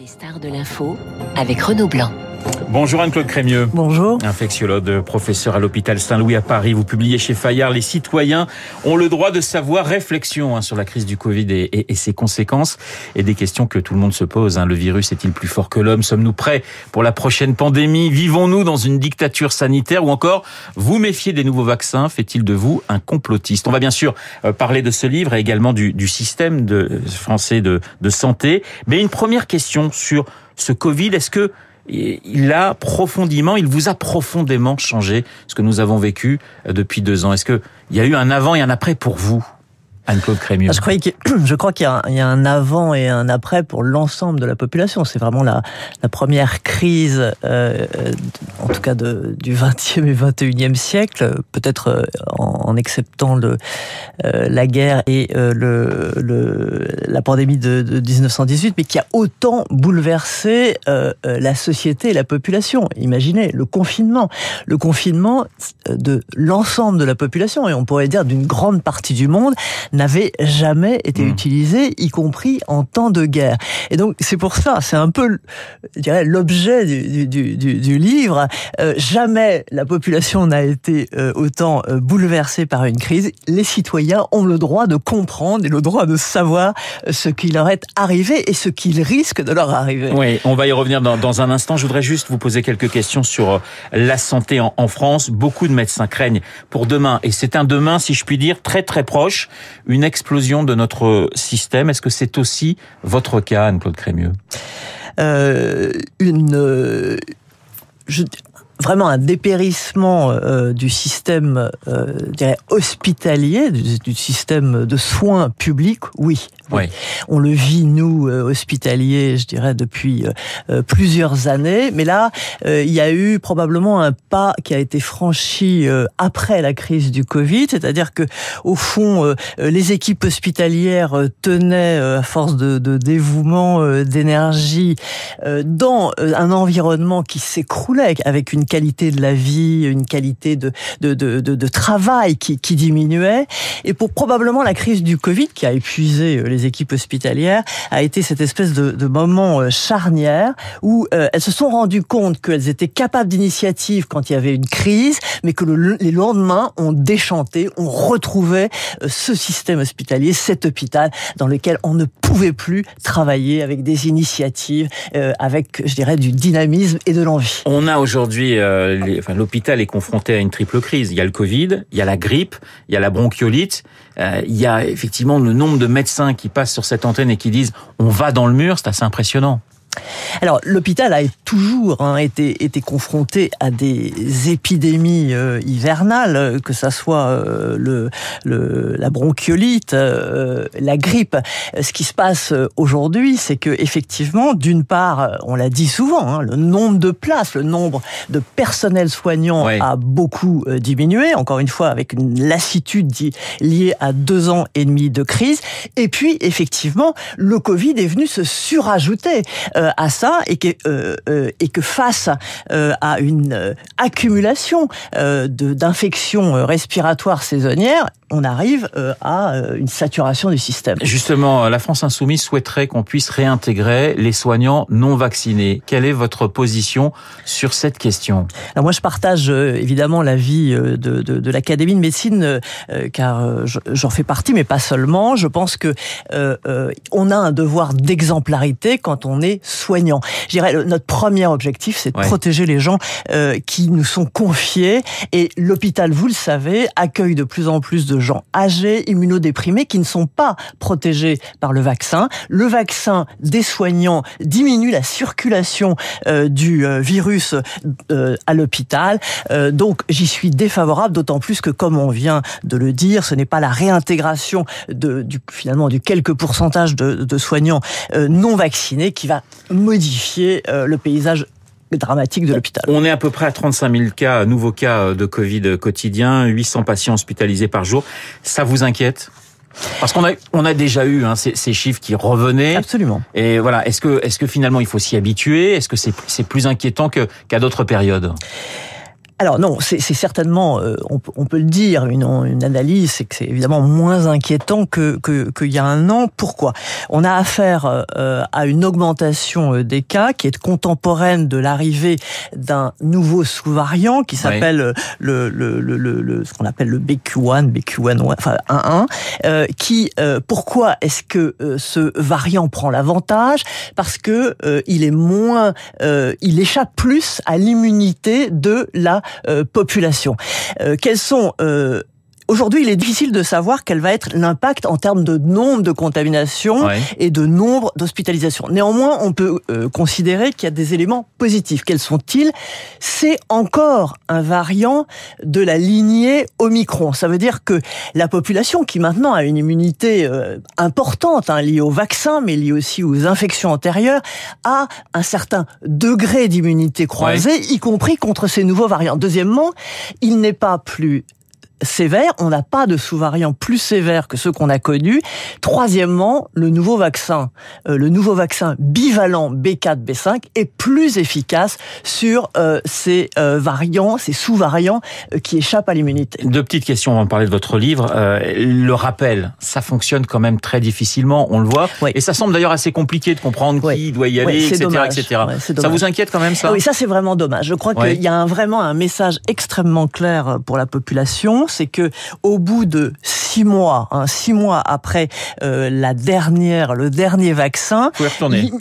Les stars de l'info avec Renaud Blanc. Bonjour Anne-Claude Crémieux. Bonjour. Infectiologue, professeur à l'hôpital Saint-Louis à Paris. Vous publiez chez Fayard Les citoyens ont le droit de savoir réflexion hein, sur la crise du Covid et, et, et, ses conséquences et des questions que tout le monde se pose. Hein. Le virus est-il plus fort que l'homme? Sommes-nous prêts pour la prochaine pandémie? Vivons-nous dans une dictature sanitaire? Ou encore vous méfiez des nouveaux vaccins? Fait-il de vous un complotiste? On va bien sûr euh, parler de ce livre et également du, du système de, français de, de santé. Mais une première question sur ce Covid. Est-ce que il a profondément, il vous a profondément changé ce que nous avons vécu euh, depuis deux ans. Est-ce que il y a eu un avant et un après pour vous? Crémieux. Je, je crois qu'il y, a un avant et un après pour l'ensemble de la population. C'est vraiment la, première crise, euh, en tout cas du 20e et 21e siècle, peut-être euh, en, en, acceptant euh, la guerre et euh, la pandémie de, de, 1918, mais qui a autant bouleversé la société et la population. Imaginez le confinement. Le confinement de l'ensemble de la population, et on pourrait dire d'une grande partie du monde, n'avait jamais été mmh. utilisé, y compris en temps de guerre. Et donc c'est pour ça, c'est un peu, je dirais, l'objet du, du, du, du, livre. Euh, jamais la population n'a été euh, autant euh, bouleversée par une crise. Les citoyens ont le droit de comprendre et le droit de savoir euh, ce qui leur est arrivé et ce qu'il risque de leur arriver. Oui, on va y revenir dans, dans, un instant. Je voudrais juste vous poser quelques questions sur euh, la santé en, en France. Beaucoup de médecins craignent pour demain, et c'est un demain, si je puis dire, très très proche une explosion de notre système. Est-ce que c'est aussi votre cas, Anne-Claude Crémieux? Euh, Une... Euh, vraiment un dépérissement euh, du système euh, dirais, hospitalier, du, du, système de soins publics, oui. oui. On le vit, nous, euh, hospitaliers, je dirais, depuis euh, plusieurs années. Mais là, euh, il y a eu probablement un pas qui a été franchi euh, après la crise du Covid, c'est-à-dire que, au fond, les équipes hospitalières tenaient, à force de, de dévouement, d'énergie, dans un environnement qui s'écroulait avec une qualité de la vie, une qualité de, de, de, de, de travail qui, qui, diminuait. Et pour probablement la crise du Covid, qui a épuisé les équipes hospitalières, a été cette espèce de, de moment charnière où euh, elles se sont rendues compte qu'elles étaient capables d'initiative quand il y avait une crise, mais que le, les lendemains, on déchantait, on retrouvait euh, ce système hospitalier, cet hôpital dans lequel on ne pouvait plus travailler avec des initiatives, euh, avec, je dirais, du dynamisme et de l'envie. On a aujourd'hui euh, enfin, l'hôpital est confronté à une triple crise. Il y a le Covid, il y a la grippe, il y a la bronchiolite. Euh, il y a effectivement le nombre de médecins qui passent sur cette antenne et qui disent on va dans le mur, c'est assez impressionnant. Alors l'hôpital a toujours hein, été, été confronté à des épidémies euh, hivernales, que ça soit euh, le, le, la bronchiolite, euh, la grippe. Ce qui se passe aujourd'hui, c'est que effectivement, d'une part, on l'a dit souvent, hein, le nombre de places, le nombre de personnel soignant Oui. a beaucoup euh, diminué. Encore une fois, avec une lassitude liée à deux ans et demi de crise. Et puis effectivement, le Covid est venu se surajouter euh, à ça et que, euh, euh, et que face à une accumulation d'infections respiratoires saisonnières, on arrive à une saturation du système. Justement, la France insoumise souhaiterait qu'on puisse réintégrer les soignants non vaccinés. Quelle est votre position sur cette question? Alors moi, je partage évidemment l'avis de, de, de l'Académie de médecine, euh, car je- j'en fais partie, mais pas seulement. Je pense que euh, euh, on a un devoir d'exemplarité quand on est soignant. Je dirais notre premier objectif, c'est de Ouais. protéger les gens euh, qui nous sont confiés. Et l'hôpital, vous le savez, accueille de plus en plus de gens âgés, immunodéprimés, qui ne sont pas protégés par le vaccin. Le vaccin des soignants diminue la circulation euh, du euh, virus euh, à l'hôpital. Euh, donc j'y suis défavorable, d'autant plus que, comme on vient de le dire, ce n'est pas la réintégration de, du, finalement du quelques pourcentage de, de soignants euh, non vaccinés qui va modifier euh, le paysage dramatique de l'hôpital. On est à peu près à 35 000 cas, nouveaux cas de Covid quotidiens, 800 patients hospitalisés par jour. Ça vous inquiète? Parce qu'on a, on a déjà eu hein, ces, ces, chiffres qui revenaient. Absolument. Et voilà, est-ce que, est-ce que finalement il faut s'y habituer? Est-ce que c'est, c'est plus inquiétant que, qu'à d'autres périodes? Alors non, c'est certainement, euh, on, on, peut le dire, une, une analyse, c'est que c'est évidemment moins inquiétant que qu'il y a un an. Pourquoi? On a affaire euh, à une augmentation euh, des cas qui est contemporaine de l'arrivée d'un nouveau sous-variant qui s'appelle le, le, le, le, ce qu'on appelle le BQ1, BQ1, enfin 1.1, euh, qui pourquoi est-ce que ce variant prend l'avantage? Parce que il est moins, il échappe plus à l'immunité de la euh, population. Euh, quels sont euh, Aujourd'hui, il est difficile de savoir quel va être l'impact en termes de nombre de contaminations et de nombre d'hospitalisations. Néanmoins, on peut considérer qu'il y a des éléments positifs. Quels sont-ils? C'est encore un variant de la lignée Omicron. Ça veut dire que la population, qui maintenant a une immunité importante, hein, liée au vaccin, mais liée aussi aux infections antérieures, a un certain degré d'immunité croisée, y compris contre ces nouveaux variants. Deuxièmement, il n'est pas plus sévère. On n'a pas de sous-variants plus sévères que ceux qu'on a connus. Troisièmement, le nouveau vaccin, euh, le nouveau vaccin bivalent B4, B5 est plus efficace sur euh, ces euh, variants, ces sous-variants qui échappent à l'immunité. Deux petites questions, on va parler de votre livre. le rappel, ça fonctionne quand même très difficilement, on le voit. Et ça semble d'ailleurs assez compliqué de comprendre qui doit y aller, etc. etc. ça vous inquiète quand même ça? Oui, ça c'est vraiment dommage. Je crois qu'il y a un, vraiment un message extrêmement clair pour la population c'est que au bout de six mois, hein, six mois après euh, la dernière, le dernier vaccin,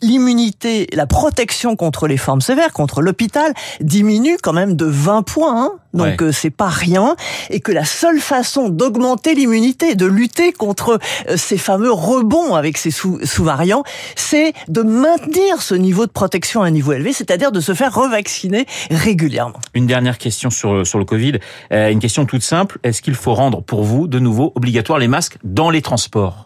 l'immunité, la protection contre les formes sévères, contre l'hôpital, diminue quand même de 20 points. Hein. donc euh, c'est pas rien, et que la seule façon d'augmenter l'immunité, de lutter contre euh, ces fameux rebonds avec ces sous-variants, c'est de maintenir ce niveau de protection à un niveau élevé, c'est-à-dire de se faire revacciner régulièrement. Une dernière question sur sur le Covid, une question toute simple est-ce qu'il faut rendre pour vous de nouveau obligatoire les masques dans les transports?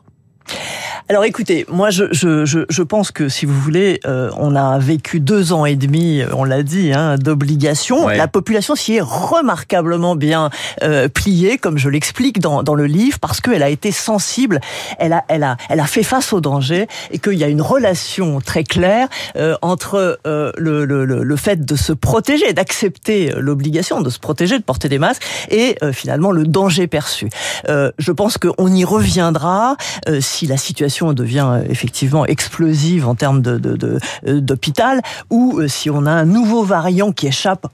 Alors écoutez, moi je, je, je, pense que si vous voulez, euh, on a vécu deux ans et demi, on l'a dit, hein, d'obligation. La population s'y est remarquablement bien euh, pliée, comme je l'explique dans, dans le livre, parce qu'elle a été sensible, elle a, elle, a, elle a fait face au danger et qu'il y a une relation très claire euh, entre euh, le, le, le, fait de se protéger, d'accepter l'obligation de se protéger, de porter des masques, et euh, finalement le danger perçu. je pense qu'on y reviendra si la situation devient euh, effectivement explosive en termes euh, d'hôpital, ou euh, si on a un nouveau variant qui échappe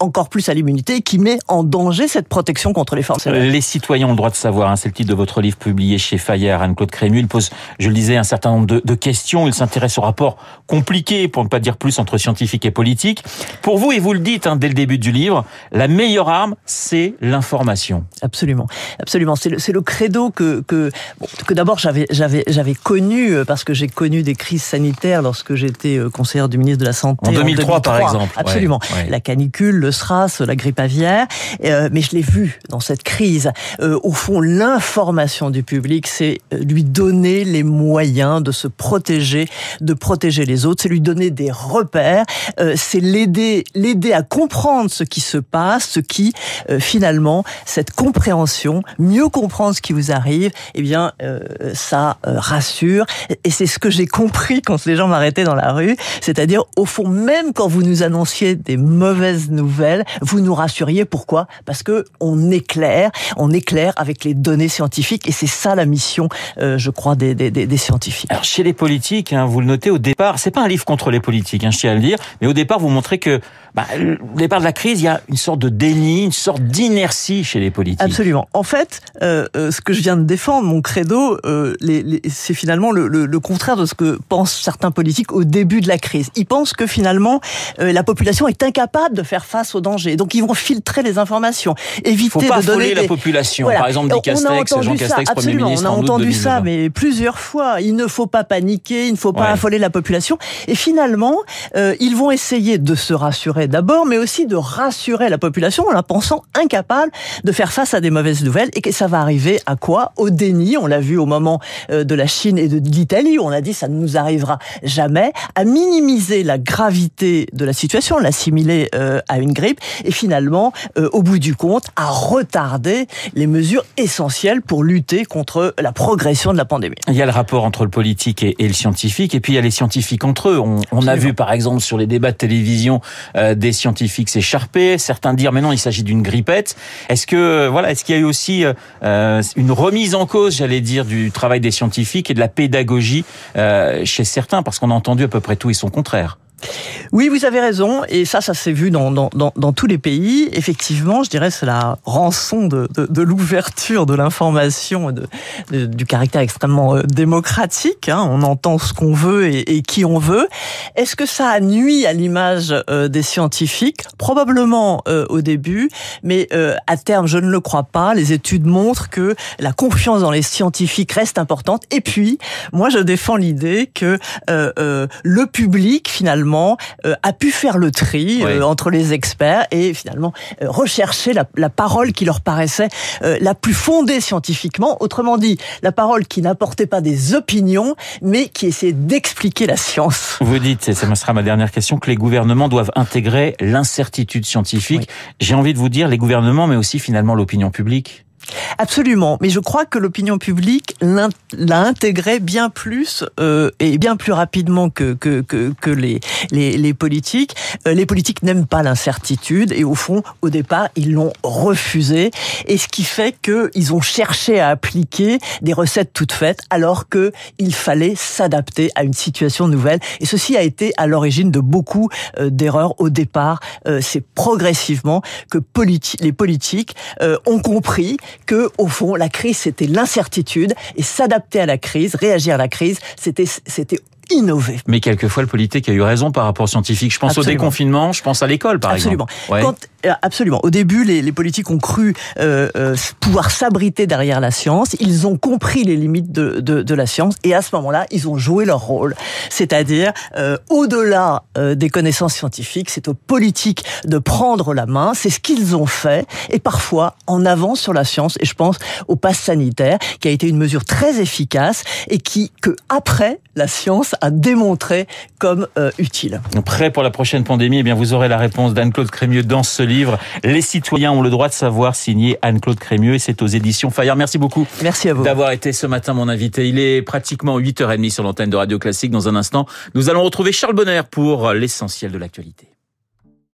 encore plus à l'immunité qui met en danger cette protection contre les forces. Les citoyens ont le droit de savoir, hein, c'est le titre de votre livre publié chez Fayard, Anne-Claude Crému. Il pose, je le disais, un certain nombre de, questions. Il s'intéresse au rapport compliqué, pour ne pas dire plus, entre scientifiques et politiques. Pour vous, et vous le dites hein, dès le début du livre, la meilleure arme, c'est l'information. Absolument, absolument. C'est le, le, credo que que, que d'abord j'avais j'avais j'avais connu euh, parce que j'ai connu des crises sanitaires lorsque j'étais euh, conseillère du ministre de la Santé en 2003, par exemple. Absolument. La canicule le SRAS, la grippe aviaire, euh, mais je l'ai vu dans cette crise. Euh, au fond, l'information du public, c'est euh, lui donner les moyens de se protéger, de protéger les autres, c'est lui donner des repères, c'est l'aider, l'aider à comprendre ce qui se passe, ce qui finalement cette compréhension, mieux comprendre ce qui vous arrive, eh bien ça rassure. Et c'est ce que j'ai compris quand les gens m'arrêtaient dans la rue, c'est-à-dire au fond même quand vous nous annonciez des mauvaises nouvelles, vous nous rassuriez. Pourquoi? Parce que on éclaire, on éclaire avec les données scientifiques, et c'est ça la mission, euh, je crois, des, des, des, scientifiques. Alors chez les politiques, hein, vous le notez au départ, c'est pas un livre contre les politiques, hein, je tiens à le dire, mais au départ vous montrez que bah, au départ de la crise, il y a une sorte de déni, une sorte d'inertie chez les politiques. Absolument. En fait, euh, euh ce que je viens de défendre, mon credo, euh, les, les, c'est finalement le, le, le, contraire de ce que pensent certains politiques au début de la crise. Ils pensent que finalement la population est incapable de faire face au danger. Donc ils vont filtrer les informations, éviter Faut pas de donner la population. Par exemple, dit Castex, Jean Castex, Premier ministre. On a entendu ça, mais plusieurs fois. Il ne faut pas paniquer, il ne faut pas affoler la population. Et finalement, euh, ils vont essayer de se rassurer d'abord, mais aussi de rassurer la population en la pensant incapable de faire face à des mauvaises nouvelles et que ça va arriver à quoi? Au déni. On l'a vu au moment euh, de la Chine et de l'Italie où on a dit ça ne nous arrivera jamais. À minimiser la gravité de la situation, l'assimiler euh, à une grippe et finalement, au bout du compte, à retarder les mesures essentielles pour lutter contre la progression de la pandémie. Il y a le rapport entre le politique et, le scientifique, et puis il y a les scientifiques entre eux. On, a vu par exemple sur les débats de télévision des scientifiques s'écharper, certains dire mais non, il s'agit d'une grippette. Est-ce que voilà, est-ce qu'il y a eu aussi une remise en cause, j'allais dire, du travail des scientifiques et de la pédagogie chez certains, parce qu'on a entendu à peu près tout et son contraire. Oui, vous avez raison, et ça, ça s'est vu dans, dans, dans, dans, tous les pays. Effectivement, je dirais c'est la rançon de, de, de l'ouverture de l'information, de, de, du caractère extrêmement euh, démocratique. Hein. On entend ce qu'on veut et, et, qui on veut. Est-ce que ça nuit à l'image euh, des scientifiques? Probablement euh, au début, mais à terme, je ne le crois pas. Les études montrent que la confiance dans les scientifiques reste importante. Et puis, moi, je défends l'idée que le public, finalement, euh, a pu faire le tri euh, entre les experts et finalement euh, rechercher la, la, parole qui leur paraissait la plus fondée scientifiquement. Autrement dit, la parole qui n'apportait pas des opinions, mais qui essayait d'expliquer la science. Vous dites, et ça sera ma dernière question, que les gouvernements doivent intégrer l'incertitude scientifique. J'ai envie de vous dire, les gouvernements, mais aussi finalement l'opinion publique. Absolument, mais je crois que l'opinion publique l'a intégré bien plus euh, et bien plus rapidement que que que, que les, les, les politiques. Euh, les politiques n'aiment pas l'incertitude et au fond, au départ, ils l'ont refusé et ce qui fait que ils ont cherché à appliquer des recettes toutes faites alors que il fallait s'adapter à une situation nouvelle et ceci a été à l'origine de beaucoup euh, d'erreurs au départ. Euh, C'est progressivement que politi les politiques euh, ont compris que au fond la crise c'était l'incertitude et s'adapter à la crise, réagir à la crise, c'était c'était innover. Mais quelquefois, le politique a eu raison par rapport au scientifique. Je pense au déconfinement, je pense à l'école, par absolument. exemple. Euh, absolument. Au début, les, les politiques ont cru euh, euh, pouvoir s'abriter derrière la science. Ils ont compris les limites de, de, de la science et à ce moment-là, ils ont joué leur rôle. C'est-à-dire, euh, au-delà euh, des connaissances scientifiques, c'est aux politiques de prendre la main. C'est ce qu'ils ont fait et parfois en avance sur la science. Et je pense au pass sanitaire, qui a été une mesure très efficace et qui, que après, la science à démontrer comme euh, utile. Prêt pour la prochaine pandémie? Eh bien, vous aurez la réponse d'Anne-Claude Crémieux dans ce livre. Les citoyens ont le droit de savoir, signé Anne-Claude Crémieux, et c'est aux éditions Fayard. Merci beaucoup. Merci à vous. D'avoir été ce matin mon invité. Il est pratiquement 8h30 sur l'antenne de Radio Classique. Dans un instant, nous allons retrouver Charles Bonner pour l'essentiel de l'actualité.